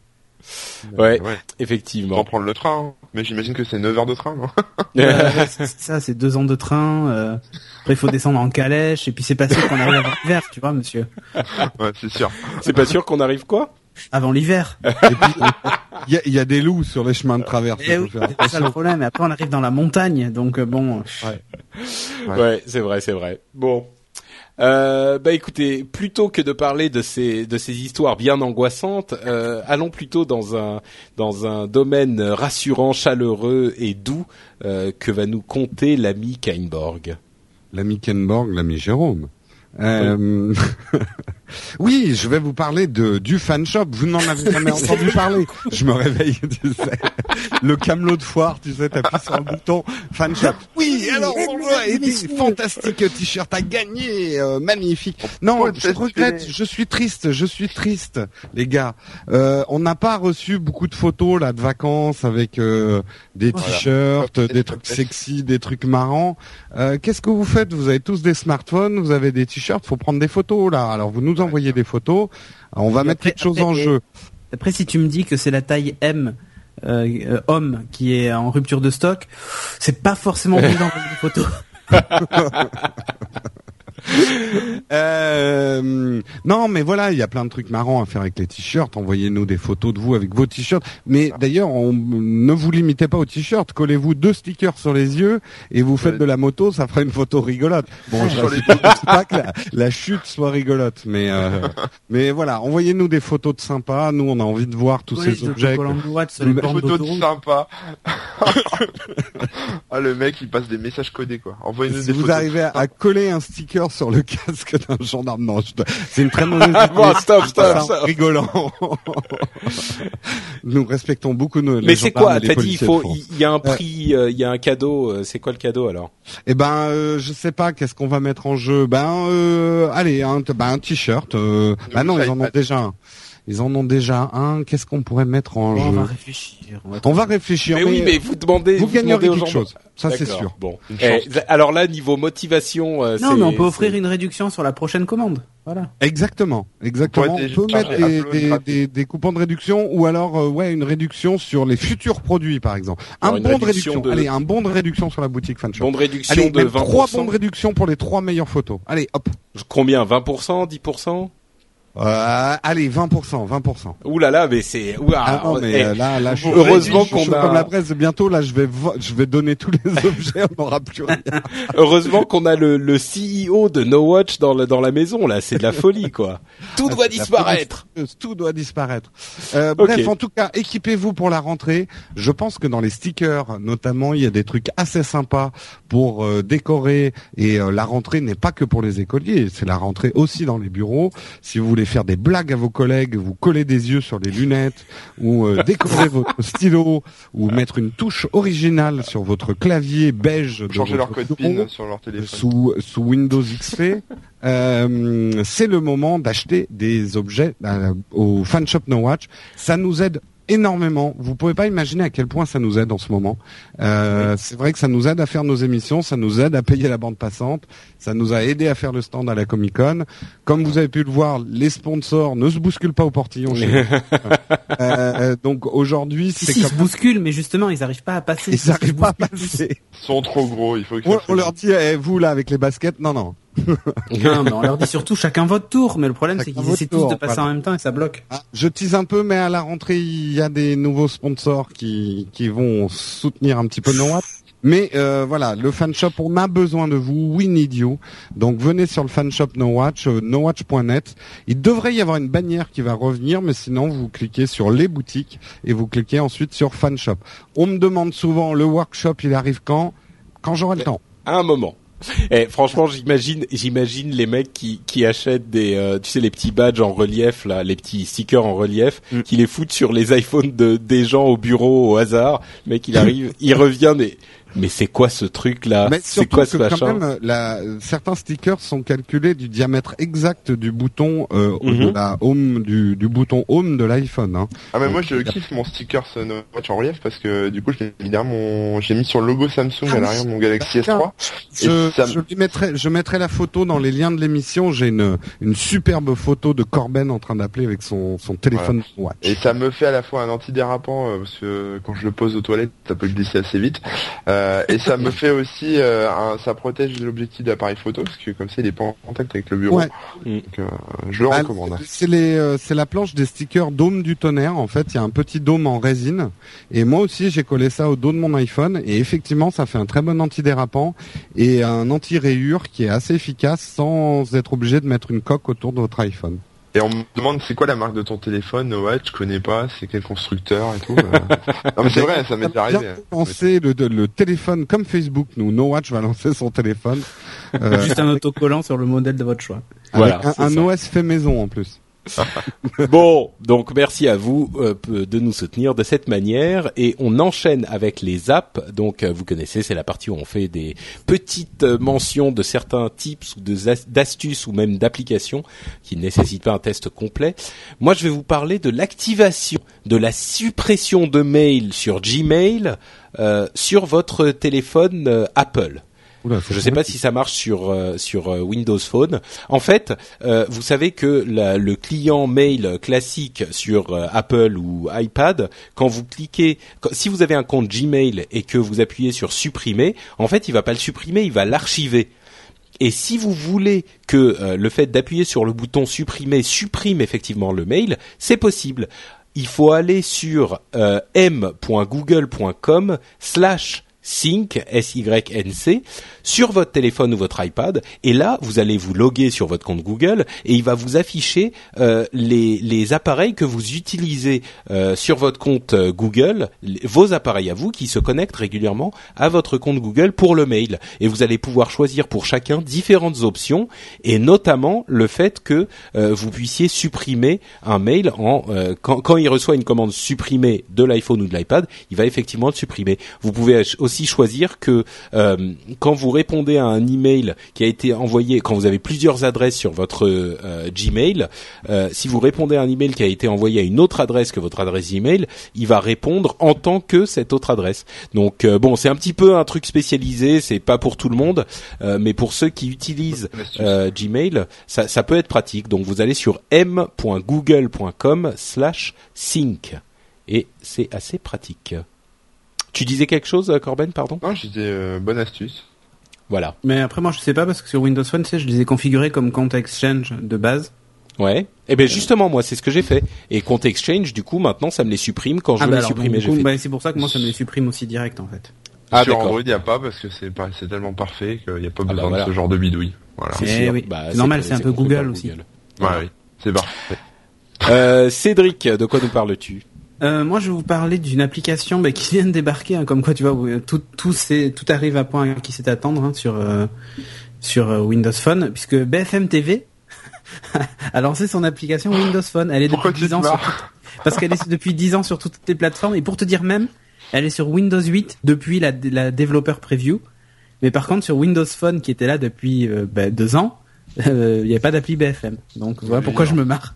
Ouais, effectivement. On prendre le train, hein. mais j'imagine que c'est 9 heures de train, non? [laughs] Ça, c'est 2 ans de train. Euh... Après, il faut descendre en calèche, et puis c'est pas sûr qu'on arrive avant l'hiver, tu vois, monsieur. Ouais, c'est sûr. C'est pas sûr qu'on arrive quoi? Avant l'hiver. Il y, y, a des loups sur les chemins de traverse. Eh c'est ça le problème. Et après, on arrive dans la montagne, donc euh, bon. Ouais, ouais c'est vrai, c'est vrai. Bon, euh, bah écoutez, plutôt que de parler de ces de ces histoires bien angoissantes, euh, allons plutôt dans un dans un domaine rassurant, chaleureux et doux euh, que va nous conter l'ami Kainborg. L'ami Kainborg, l'ami Jérôme. Euh... oui, [laughs] je vais vous parler de du fan shop. Vous n'en avez [laughs] jamais entendu parler. Je me réveille, tu sais. Le camelot de foire, tu sais, t'appuies sur le bouton fan shop. Oui, alors on voit des fantastiques t-shirt à gagner, euh, magnifique. Non, je regrette, je suis triste, je suis triste, les gars. Euh, on n'a pas reçu beaucoup de photos là de vacances avec euh, des t-shirts, des trucs sexy, des trucs marrants. Euh, qu'est-ce que vous faites? Vous avez tous des smartphones, vous avez des t-shirts, faut prendre des photos là. Alors vous nous envoyez des photos, on va mettre quelque chose en jeu. Après, si tu me dis que c'est la taille M euh, euh, homme qui est en rupture de stock, c'est pas forcément bon d'envoyer des photos. [laughs] [laughs] [laughs] euh, non, mais voilà, il y a plein de trucs marrants à faire avec les t-shirts. Envoyez-nous des photos de vous avec vos t-shirts. Mais d'ailleurs, ne vous limitez pas aux t-shirts. Collez-vous deux stickers sur les yeux et vous faites de la moto, ça fera une photo rigolote. Bon, je ne pas que la, chute soit rigolote, mais euh, [laughs] mais voilà, envoyez-nous des photos de sympa. Nous, on a envie de voir tous ces objets. Des photos de sympa. [laughs] ah, le mec, il passe des messages codés quoi. Envoyez-nous des vous arrivez à coller un sticker sur le [laughs] casque d'un gendarme. Non, c'est une très mauvaise [laughs] idée. bon, stop, stop, stop. Rigolant. [laughs] Nous respectons beaucoup nos. Mais c'est quoi T'as dit il faut, il y a un prix, euh, il y a un cadeau. Euh, c'est quoi le cadeau alors Eh ben, euh, je sais pas. Qu'est-ce qu'on va mettre en jeu? Ben, euh, allez, un, ben, un t-shirt. Euh, ben non, ils en ont déjà un. Ils en ont déjà un. Qu'est-ce qu'on pourrait mettre en jeu On va réfléchir. On va, réfléchir. Mais, oui, mais vous demandez. Vous, gagnerez quelque chose. Ça c'est sûr. Bon. Eh, alors là, niveau motivation, euh, non, mais on peut offrir une réduction sur la prochaine commande. Voilà. Exactement, exactement. On peut mettre des, des, des, coupons de réduction ou alors euh, ouais une réduction sur les futurs produits par exemple. Un bon de réduction. Allez, un bon de réduction sur la boutique Fanshop. Bon de réduction Allez, de 20%. Trois bons de réduction pour les trois meilleures photos. Allez, hop. Combien? 20%, 10% Euh, allez, 20%, 20%. Ouh là là, mais c'est ah non, mais euh, là, là, je heureusement qu'on a comme la presse bientôt. Là, je vais, je vais donner tous les [laughs] objets, on n'aura plus rien. heureusement qu'on a le, le CEO de No Watch dans le, dans la maison. Là, c'est de la folie, quoi. [laughs] Tout ah, doit disparaître. Tout doit disparaître. Euh, Bref, en tout cas, équipez-vous pour la rentrée. Je pense que dans les stickers, notamment, il y a des trucs assez sympas pour euh, décorer. Et euh, la rentrée n'est pas que pour les écoliers, c'est la rentrée aussi dans les bureaux. Si vous voulez faire des blagues à vos collègues, vous coller des yeux sur les lunettes, ou euh, [laughs] décorer votre stylo, ou mettre une touche originale sur votre clavier beige. Changer leur code PIN sur leur téléphone. Sous, sous Windows XP. [laughs] euh, c'est le moment d'acheter des objets euh, au Fan Shop No Watch. Ça nous aide énormément. Vous pouvez pas imaginer à quel point ça nous aide en ce moment. Euh, C'est vrai que ça nous aide à faire nos émissions, ça nous aide à payer la bande passante, ça nous a aidé à faire le stand à la Comic Con. Comme vous avez pu le voir, les sponsors ne se bousculent pas au portillon chez nous. [laughs] Euh, donc aujourd'hui, c'est si, ils se bousculent, mais justement, ils n'arrivent pas à passer. Ils n'arrivent pas à passer. Ils sont trop gros. Il faut. Que on, on leur dit, eh, vous là avec les baskets, non non. [laughs] non, mais on leur dit surtout chacun votre tour. Mais le problème, c'est qu'ils essaient tous de passer en même temps et ça bloque. Ah, je tease un peu, mais à la rentrée, il y a des nouveaux sponsors qui qui vont soutenir un petit peu No Watch. Mais euh, voilà, le fan shop, on a besoin de vous, we need you. Donc venez sur le fan shop No Watch, euh, nowatch.net. Il devrait y avoir une bannière qui va revenir, mais sinon vous cliquez sur les boutiques et vous cliquez ensuite sur fan shop. On me demande souvent le workshop, il arrive quand? Quand j'aurai le temps. À un moment. Et eh, franchement, j'imagine, j'imagine les mecs qui, qui achètent des, euh, tu sais, les petits badges en relief là, les petits stickers en relief, mm. qui les foutent sur les iPhones de des gens au bureau au hasard. Le mec, il arrive, il revient des, mais c'est quoi ce truc là C'est quoi ce machin quand même, la, Certains stickers sont calculés du diamètre exact du bouton euh, de mhm. la home du, du bouton home de l'iPhone. Hein. Ah mais moi je kiffe mon sticker Watch en relief parce que du coup j'ai mon j'ai mis sur le logo Samsung à l'arrière de mon Galaxy S3. Je, je mettrai je mettrai la photo dans les liens de l'émission. J'ai une une superbe photo de Corben en train d'appeler avec son son téléphone Watch. Et ça me fait à la fois un antidérapant euh, parce que quand je le pose aux toilettes ça peut le glisser assez vite. Euh, euh, et ça me fait aussi, euh, ça protège l'objectif d'appareil photo parce que comme ça il est pas en contact avec le bureau. Ouais. Donc, euh, je le bah, recommande. C'est les, c'est la planche des stickers dôme du tonnerre. En fait, il y a un petit dôme en résine. Et moi aussi, j'ai collé ça au dos de mon iPhone. Et effectivement, ça fait un très bon antidérapant et un anti-rayure qui est assez efficace sans être obligé de mettre une coque autour de votre iPhone. Et on me demande c'est quoi la marque de ton téléphone, No Watch, je connais pas, c'est quel constructeur et tout? Euh. [laughs] non mais c'est vrai, ça m'est arrivé. lancer le, le, téléphone comme Facebook, nous, No Watch va lancer son téléphone. Euh, Juste un autocollant sur le modèle de votre choix. Voilà, un OS fait maison en plus. [laughs] bon, donc merci à vous euh, de nous soutenir de cette manière et on enchaîne avec les apps. Donc euh, vous connaissez, c'est la partie où on fait des petites euh, mentions de certains tips ou d'astuces ou même d'applications qui ne nécessitent pas un test complet. Moi, je vais vous parler de l'activation de la suppression de mails sur Gmail sur votre téléphone Apple je ne sais pas si ça marche sur euh, sur euh, Windows Phone. En fait, euh, vous savez que le client mail classique sur Apple ou iPad, quand vous cliquez, si vous avez un compte Gmail et que vous appuyez sur supprimer, en fait, il va pas le supprimer, il va l'archiver. Et si vous voulez que le fait d'appuyer sur le bouton supprimer supprime effectivement le mail, c'est possible. Il faut aller sur m.google.com slash Sync, S-Y-N-C, sur votre téléphone ou votre iPad. Et là, vous allez vous loguer sur votre compte Google et il va vous afficher euh, les, les, appareils que vous utilisez euh, sur votre compte euh, Google, vos appareils à vous qui se connectent régulièrement à votre compte Google pour le mail. Et vous allez pouvoir choisir pour chacun différentes options et notamment le fait que vous puissiez supprimer un mail en quand, quand il reçoit une commande supprimée de l'iPhone ou de l'iPad, il va effectivement le supprimer. Vous pouvez aussi aussi choisir que euh, quand vous répondez à un email qui a été envoyé, quand vous avez plusieurs adresses sur votre euh, Gmail, euh, si vous répondez à un email qui a été envoyé à une autre adresse que votre adresse email, il va répondre en tant que cette autre adresse. Donc bon, c'est un petit peu un truc spécialisé, c'est pas pour tout le monde, mais pour ceux qui utilisent Gmail, ça, ça peut être pratique. Donc vous allez sur m.google.com/sync et c'est assez pratique. Tu disais quelque chose, euh, Corben, pardon? Non, je disais euh, bonne astuce. Voilà. Mais après, moi, je sais pas parce que sur Windows Phone, tu sais, je les ai configurés comme compte Exchange de base. Ouais. Eh ben justement, moi, c'est ce que j'ai fait. Et compte Exchange, du coup, maintenant, ça me les supprime quand je ah veux bah les supprimer. Bah, c'est pour ça que moi, ça me les supprime aussi direct, en fait. Ah, Sur Android, il n'y a pas parce que c'est c'est tellement parfait qu'il n'y a pas ah, besoin bah, de ce genre de bidouille. Voilà. C'est oui. normal, c'est un peu Google, aussi. Ouais, oui, c'est parfait. Euh, Cédric, de quoi nous parles-tu? Euh, moi, je vais vous parler d'une application bah, qui [laughs] vient de débarquer, hein, comme quoi tu vois, tout tout tout arrive à point qui s'est attendre hein, sur euh, sur euh, Windows Phone, puisque BFM TV [laughs] a lancé son application Windows Phone. Elle est depuis 10 ans sur parce qu'elle est depuis 10 ans sur toutes les plateformes et pour te dire même, elle est sur Windows 8 depuis la, la Developer Preview. Mais par contre sur Windows Phone qui était là depuis euh, bah, deux ans, il euh, n'y a pas d'appli BFM. Donc voilà pourquoi je me marre.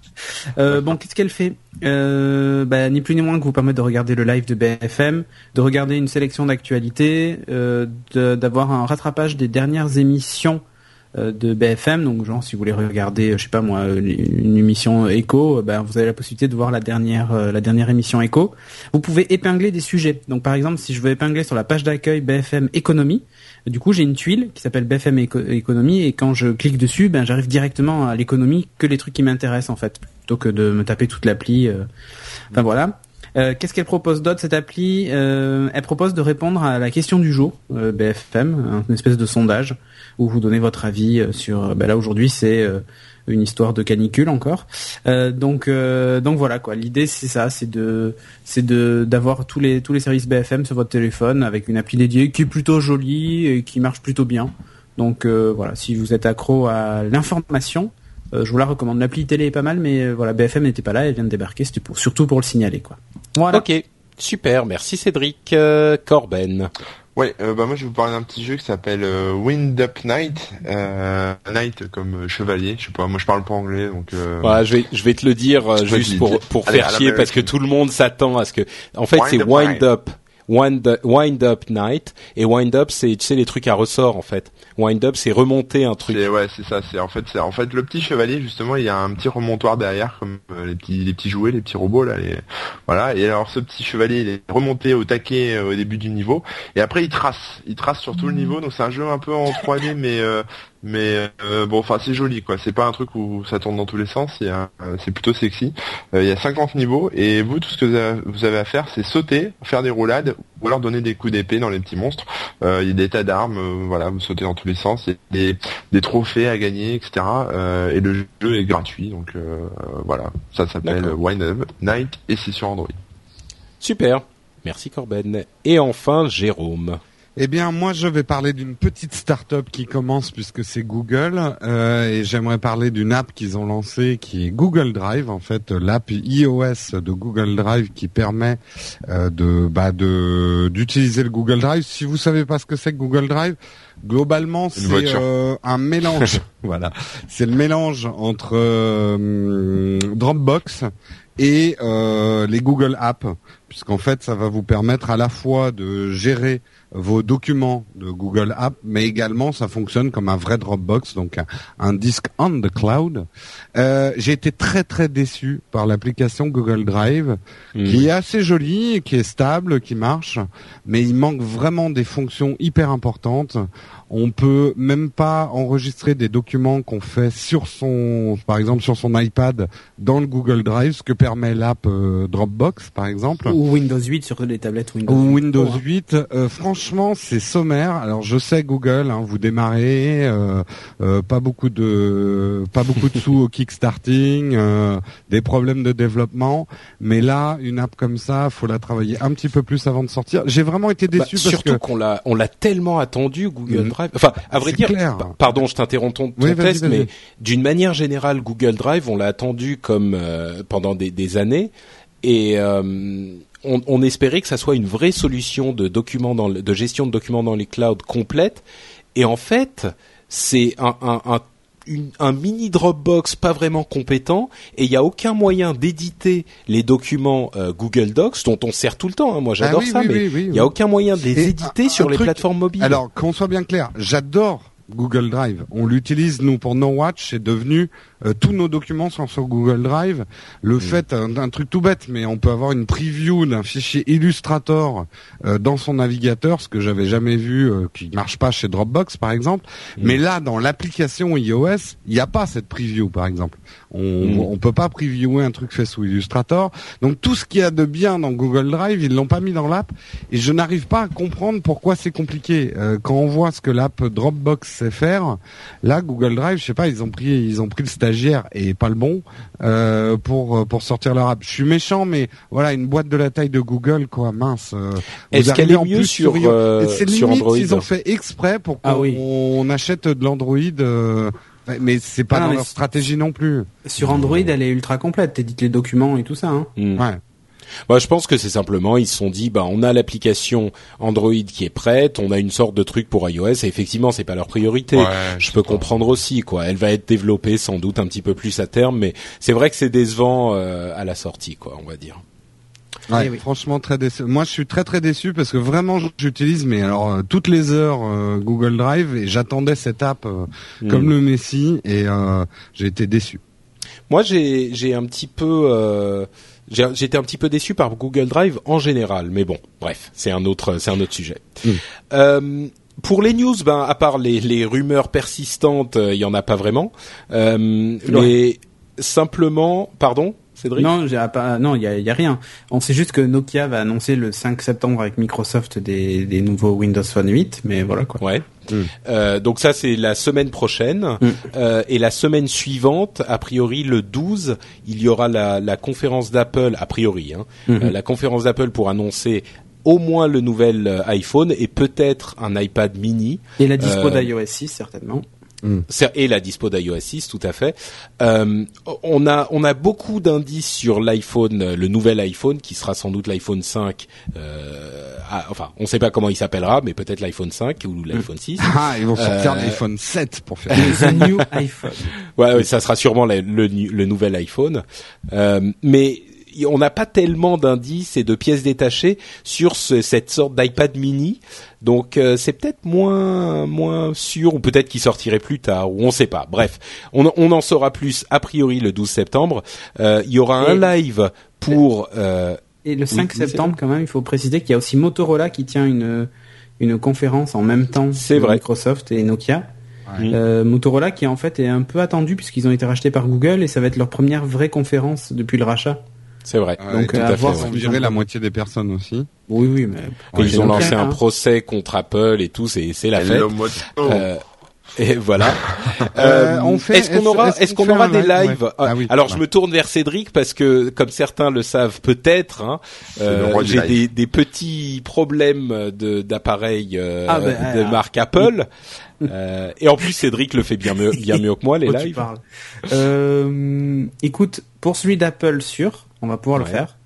Euh, bon, qu'est-ce qu'elle fait euh, bah, Ni plus ni moins que vous permettre de regarder le live de BFM, de regarder une sélection d'actualités, euh, d'avoir un rattrapage des dernières émissions de BFM. Donc genre si vous voulez regarder, je sais pas moi, une émission Echo, ben vous avez la possibilité de voir la dernière émission Echo. Vous pouvez épingler des sujets. Donc par exemple, si je veux épingler sur la page d'accueil BFM économie, du coup, j'ai une tuile qui s'appelle BFM économie et quand je clique dessus, ben j'arrive directement à l'économie que les trucs qui m'intéressent en fait, plutôt que de me taper toute l'appli. Euh. Enfin voilà. Euh, qu'est-ce qu'elle propose d'autre cette appli? Euh, Elle propose de répondre à la question du jour BFM, une espèce de sondage où vous donnez votre avis sur. Ben là aujourd'hui c'est une histoire de canicule encore. Euh, donc euh, donc voilà quoi. L'idée c'est ça, c'est de c'est de d'avoir tous les tous les services BFM sur votre téléphone avec une appli dédiée qui est plutôt jolie et qui marche plutôt bien. Donc euh, voilà, si vous êtes accro à l'information, je vous la recommande. L'appli télé est pas mal, mais voilà, BFM n'était pas là, elle vient de débarquer, c'était pour surtout pour le signaler quoi. Voilà. Ok, super, merci Cédric Corben. Ouais, euh, bah moi je vais vous parler d'un petit jeu qui s'appelle euh, Wind Up Night, euh, Night comme chevalier. Je sais pas, moi je parle pas anglais donc. Ouais, je vais je vais te le dire juste pour pour faire chier parce que tout le monde s'attend à ce que. En fait, c'est Wind Up. Wind, wind Up Night et Wind Up c'est tu sais les trucs à ressort en fait. Wind Up c'est remonter un truc. Ouais c'est ça c'est en fait c'est en fait le petit chevalier justement il y a un petit remontoir derrière comme euh, les petits les petits jouets les petits robots là les... voilà. Et alors ce petit chevalier il est remonté au taquet euh, au début du niveau. Et après il trace. Il trace sur tout le niveau. Donc c'est un jeu un peu en 3D [laughs] mais euh, mais euh, bon enfin c'est joli quoi. C'est pas un truc où ça tourne dans tous les sens. Euh, c'est plutôt sexy. Euh, il y a 50 niveaux. Et vous tout ce que vous avez à faire c'est sauter faire des roulades ou alors donner des coups d'épée dans les petits monstres. Il y a des tas d'armes voilà vous sautez dans tous les sens il y a des, des trophées à gagner etc et le jeu est gratuit donc voilà. Ça s'appelle Wind Up Night et c'est sur Android. Super. Merci Corben. Et enfin Jérôme eh bien, moi, je vais parler d'une petite start-up qui commence puisque c'est Google, euh, et j'aimerais parler d'une app qu'ils ont lancée qui est Google Drive, en fait, l'app iOS de Google Drive qui permet euh, de bah, de d'utiliser le Google Drive. Si vous savez pas ce que c'est que Google Drive, globalement, c'est euh, un mélange. [laughs] voilà, c'est le mélange entre Dropbox et les Google Apps, puisqu'en fait, ça va vous permettre à la fois de gérer vos documents de Google Apps, mais également ça fonctionne comme un vrai Dropbox, donc un, disque on the cloud. Euh, J'ai été très très déçu par l'application Google Drive, hmm. qui est assez jolie, qui est stable, qui marche, mais il manque vraiment des fonctions hyper importantes. On peut même pas enregistrer des documents qu'on fait sur son, par exemple sur son iPad dans le Google Drive, ce que permet l'app euh, Dropbox par exemple. Ou Windows 8 sur les tablettes Windows. Ou Windows 8. Euh, franchement, c'est sommaire. Alors je sais Google, hein, vous démarrez, euh, pas beaucoup de, pas beaucoup de sous au kickstarting, des problèmes de développement, mais là une app comme ça, faut la travailler un petit peu plus avant de sortir. J'ai vraiment été bah, déçu parce surtout qu'on l'a, on l'a tellement attendu Google mm. Enfin, à vrai dire, pardon, je t'interromps ton, test, mais d'une manière générale, Google Drive, on l'a attendu comme euh, pendant des, années, et euh, on, espérait que ça soit une vraie solution de documents dans de gestion de documents dans les clouds complète. Et en fait, c'est un, un, un un mini Dropbox pas vraiment compétent et il n'y a aucun moyen d'éditer les documents euh, Google Docs dont on sert tout le temps. Hein. Moi j'adore ah ça, mais il n'y a aucun moyen de les éditer sur les plateformes mobiles. Alors qu'on soit bien clair, j'adore Google Drive. On l'utilise nous pour No Watch, c'est devenu tous nos documents sont sur Google Drive. Le mm. fait, un, truc tout bête, mais on peut avoir une preview d'un fichier Illustrator dans son navigateur, ce que j'avais jamais vu, qui marche pas chez Dropbox par exemple. Mm. Mais là, dans l'application iOS, il n'y a pas cette preview par exemple. On, mm. on peut pas previewer un truc fait sous Illustrator. Donc tout ce qu'il y a de bien dans Google Drive, ils l'ont pas mis dans l'app. Et je n'arrive pas à comprendre pourquoi c'est compliqué. Euh, quand on voit ce que l'app Dropbox sait faire, là Google Drive, je sais pas, ils ont pris ils ont pris le stagiaire et pas le bon euh, pour pour sortir leur app. Je suis méchant, mais voilà une boîte de la taille de Google, quoi, mince. Euh, Est-ce qu'elle est mieux sur, sur, Android Ils ont fait exprès pour ah qu'on achète de l'Android. Mais c'est pas dans leur stratégie non plus. Sur Android, elle est ultra complète. T'édites les documents et tout ça. Hein. Ouais. Bah, je pense que c'est simplement ils se sont dit bah on a l'application Android qui est prête, on a une sorte de truc pour iOS et effectivement c'est pas leur priorité. je peux comprendre aussi quoi. Elle va être développée sans doute un petit peu plus à terme, mais c'est vrai que c'est décevant euh, à la sortie quoi, on va dire. Ouais, eh Franchement très déçu. Moi je suis très très déçu parce que vraiment j'utilise mais alors euh, toutes les heures euh, Google Drive et j'attendais cette app hmm. comme le Messi et j'ai été déçu. Moi j'ai j'ai un petit peu J'étais un petit peu déçu par Google Drive en général, mais bon, bref, c'est un autre, c'est un autre sujet. Mm. Euh, pour les news, ben à part les, les rumeurs persistantes, euh, il y en a pas vraiment. Euh, mais simplement, pardon? Cédric? Non, pas, non, il y a, y a, rien. On sait juste que Nokia va annoncer le 5 septembre avec Microsoft des, des nouveaux Windows Phone 8, mais voilà quoi. Ouais. Mm. Euh, donc ça c'est la semaine prochaine mm. euh, et la semaine suivante, a priori le 12, il y aura la, la conférence d'Apple, a priori, hein, mm-hmm. euh, la conférence d'Apple pour annoncer au moins le nouvel euh, iPhone et peut-être un iPad mini. Et la dispo d'iOS 6 certainement. Mm. Et la dispo d'iOS 6, tout à fait. Euh, on a on a beaucoup d'indices sur l'iPhone, le nouvel iPhone qui sera sans doute l'iPhone 5. Euh, enfin, on ne sait pas comment il s'appellera, mais peut-être l'iPhone 5 ou l'iPhone 6. [laughs] Ah, ils vont sortir euh, l'iPhone 7 pour faire [laughs] un new iPhone. Ouais, ouais, ça sera sûrement le, le, nouvel iPhone. Euh, mais on n'a pas tellement d'indices et de pièces détachées sur cette sorte d'iPad mini. Donc euh, c'est peut-être moins moins sûr ou peut-être qu'il sortirait plus tard ou on sait pas. Bref, on, on en saura plus a priori le 12 septembre. Euh, il y aura un live pour euh, et le 5 septembre quand même, il faut préciser qu'il y a aussi Motorola qui tient une une conférence en même temps que vrai. Microsoft et Nokia. Motorola qui en fait est un peu attendu puisqu'ils ont été rachetés par Google et ça va être leur première vraie conférence depuis le rachat. C'est vrai. Donc à, voir virer la moitié des personnes aussi. Oui, oui, mais ils ont lancé un procès contre Apple et tout, c'est c'est la fête. Euh, et voilà. [laughs] euh, euh est-ce qu'on aura, est-ce qu'on aura des lives ah, oui, Alors je me tourne vers Cédric parce que, comme certains le savent peut-être, hein, euh, j'ai des, des, petits problèmes de d'appareils euh, ah, ben, de marque Apple. Euh, et en plus, Cédric le fait bien mieux, bien mieux que moi les lives. Euh, écoute, pour celui d'Apple sûr, on va pouvoir le faire.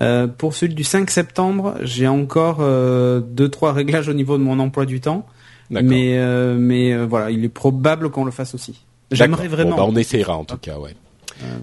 Euh, pour celui du 5 septembre, j'ai encore euh, deux trois réglages au niveau de mon emploi du temps, mais euh, mais euh, voilà, il est probable qu'on le fasse aussi. J'aimerais vraiment. Bon, bah, on essaiera en tout cas, ouais.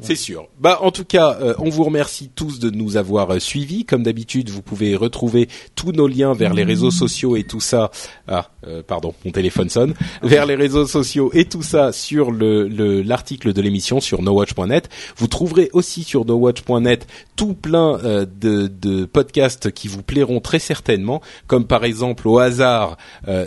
C'est sûr. Bah en tout cas, euh, on vous remercie tous de nous avoir euh, suivis. Comme d'habitude, vous pouvez retrouver tous nos liens vers les réseaux sociaux et tout ça. Ah, euh, pardon, mon téléphone sonne. Vers les réseaux sociaux et tout ça sur le l'article de l'émission sur nowatch.net. Vous trouverez aussi sur nowatch.net tout plein de, de podcasts qui vous plairont très certainement, comme par exemple au hasard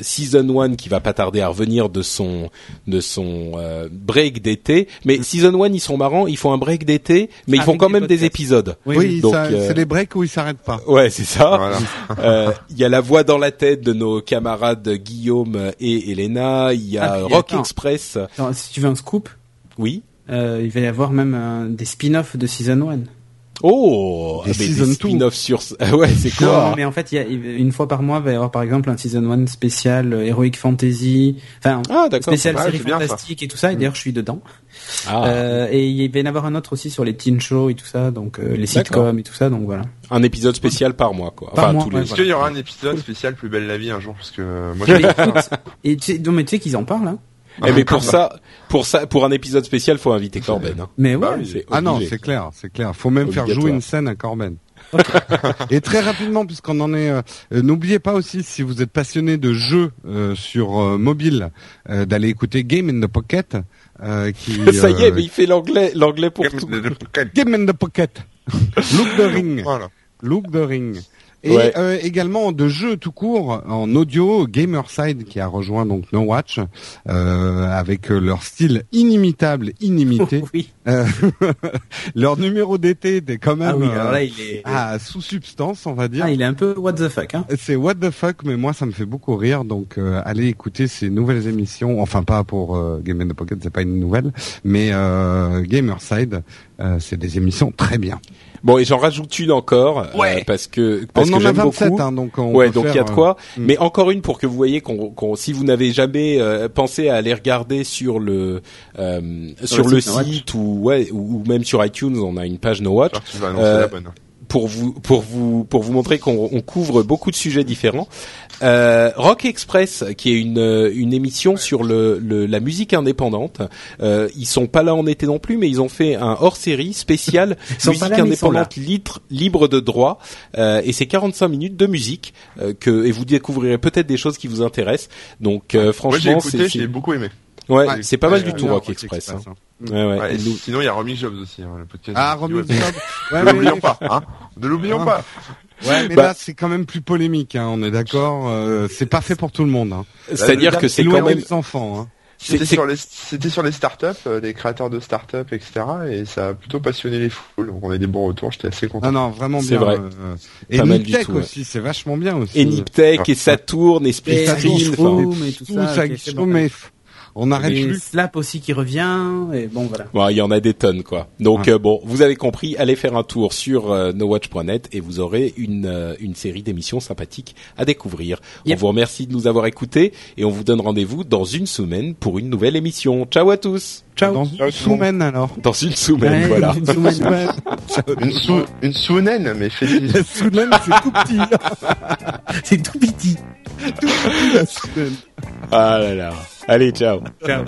Season 1 qui va pas tarder à revenir de son de son break d'été. Mais Season 1 ils sont marrants ils font un break d'été, mais ils font quand même des épisodes. Oui, euh, c'est les breaks où ils s'arrêtent pas. Ouais, c'est ça. Euh, il y a la voix dans la tête de nos camarades Guillaume et Elena. Il y a ah, Rock Express. si tu veux un scoop. Oui. Euh, il va y avoir même des spin-offs de Season 1. Oh, des, ah, season spin-off sur ouais, c'est quoi Non, mais en fait, il y a une fois par mois, il va y avoir par exemple un season 1 spécial euh, Heroic Fantasy, enfin ah, spécial série fantastique et tout ça. Et d'ailleurs, je suis dedans. Ah. Euh, et il va y en avoir un autre aussi sur les teen shows et tout ça, donc euh, les sitcoms et tout ça, donc voilà. Un épisode spécial par mois, quoi. Par enfin, mois, tous les... Est-ce qu'il y aura un épisode spécial Plus belle la vie un jour Parce que moi, je et tu sais, non, mais tu sais qu'ils en parlent. Hein eh mais pour ça, pour ça, pour un épisode spécial, faut inviter Corben. Hein. Mais ouais. Bah ah non, c'est clair, c'est clair. Faut même faire jouer une scène à Corben. [laughs] et très rapidement, puisqu'on en est, euh, euh, n'oubliez pas aussi si vous êtes passionné de jeux euh, sur mobile, d'aller écouter Game in the Pocket. qui. [laughs] Ça y est, mais il fait l'anglais, l'anglais pour tout. Game in the pocket. [laughs] Look the ring. Voilà. Look the ring. Et euh, également de jeux tout court en audio, Gamerside qui a rejoint donc No Watch euh, avec leur style inimitable, inimité. [laughs] oui. Euh, [laughs] leur numéro d'été est quand même ah là, il est... ah, sous substance, on va dire. Ah, il est un peu what the fuck. Hein C'est what the fuck, mais moi ça me fait beaucoup rire. Donc allez écouter ces nouvelles émissions. Enfin pas pour Game in the Pocket, c'est pas une nouvelle, mais Gamerside, c'est des émissions très bien. Bon, et j'en rajoute une encore euh, parce que parce on que j'aime beaucoup. Hein, donc on ouais, donc il y a de quoi. Euh, mais encore une pour que vous voyez qu'on, si vous n'avez jamais euh, pensé à aller regarder sur le sur, le, site, ou ouais ou, même sur iTunes, on a une page No Watch pour vous pour vous pour vous montrer qu'on couvre beaucoup de sujets différents. Euh, Rock Express, qui est une une émission sur le, le la musique indépendante. Euh, ils sont pas là en été non plus, mais ils ont fait un hors-série spécial [laughs] musique indépendante libre libre de droit. Euh, et c'est 45 minutes de musique euh, que et vous découvrirez peut-être des choses qui vous intéressent. Donc euh, franchement, c'est j'ai beaucoup aimé. Ouais, c'est pas mal du tout Rock Express. Hein. Ouais, ouais. sinon, il y a Romy Jobs aussi, hein, le podcast. Ah, Romy Jobs. [laughs] Ouais, ne l'oublions pas, hein. Ne l'oublions pas. Ouais, mais bah. là, c'est quand même plus polémique, hein, on est d'accord. Euh, c'est pas fait pour tout le monde. Hein. C'est-à-dire que c'est quand même les enfants. Hein. C'était sur les c'était sur les startups, euh, les créateurs de startups, etc. Et ça a plutôt passionné les foules. Donc on a des bons retours. J'étais assez content. Ah non, vraiment bien. C'est vrai. Euh, et Niptech aussi, c'est vachement bien aussi. Et Niptech et Saturn et Splitscreen, enfin, et tout ça. On arrête et Slap aussi qui revient et bon voilà. il y en a des tonnes quoi. Donc euh, bon, vous avez compris, allez faire un tour sur euh, nowatch.net et vous aurez une euh, une série d'émissions sympathiques à découvrir. On vous remercie de nous avoir écoutés et on vous donne rendez-vous dans une semaine pour une nouvelle émission. Ciao à tous. Ciao. Dans une semaine alors. Dans une semaine, voilà. Une semaine. [laughs] une, sou une sounaine, mais fait. [laughs] sounaine, c'est tout petit. [laughs] c'est tout petit. tout petit la. Ah là là. Allez, ciao. Ciao.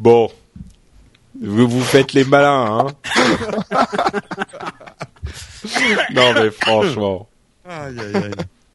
Bon, vous vous faites les malins, hein [laughs] Non mais franchement. Aïe aïe aïe.